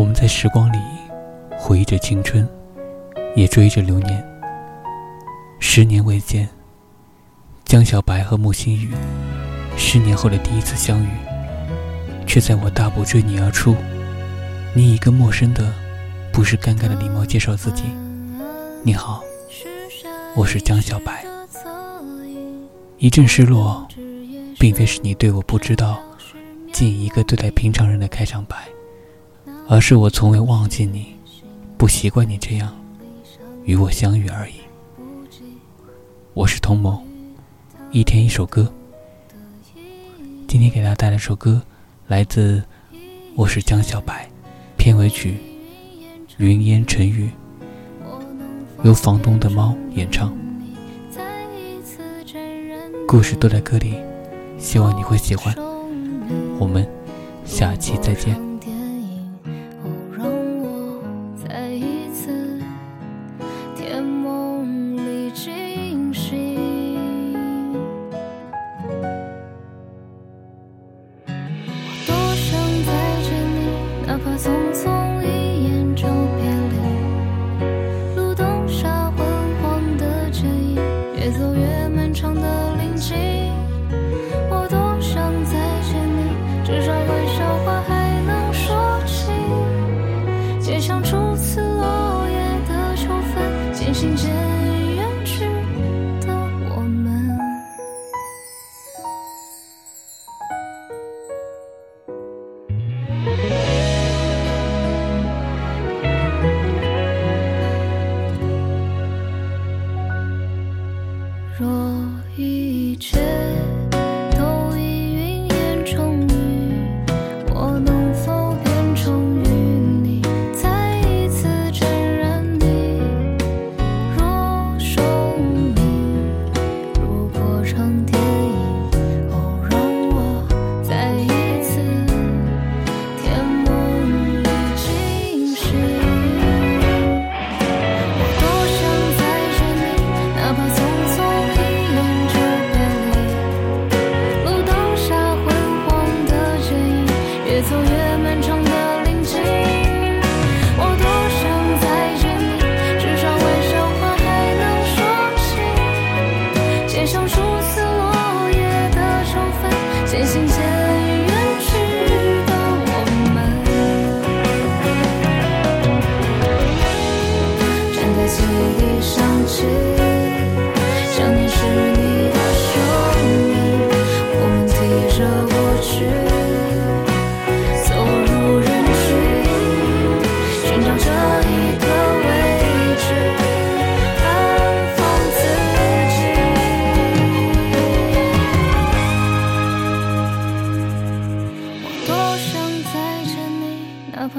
我们在时光里回忆着青春，也追着流年。十年未见，江小白和穆心雨，十年后的第一次相遇，却在我大步追你而出，你以一个陌生的，不是尴尬的礼貌介绍自己：“你好，我是江小白。”一阵失落，并非是你对我不知道，仅一个对待平常人的开场白。而是我从未忘记你，不习惯你这样与我相遇而已。我是童某，一天一首歌。今天给大家带来首歌，来自《我是江小白》片尾曲《云烟沉雨》，由房东的猫演唱。故事都在歌里，希望你会喜欢。我们下期再见。怕匆匆一眼就别离，路灯下昏黄的剪影，越走越漫长的林径，我多想再见你，至少玩笑话还能说起，街巷初。若一切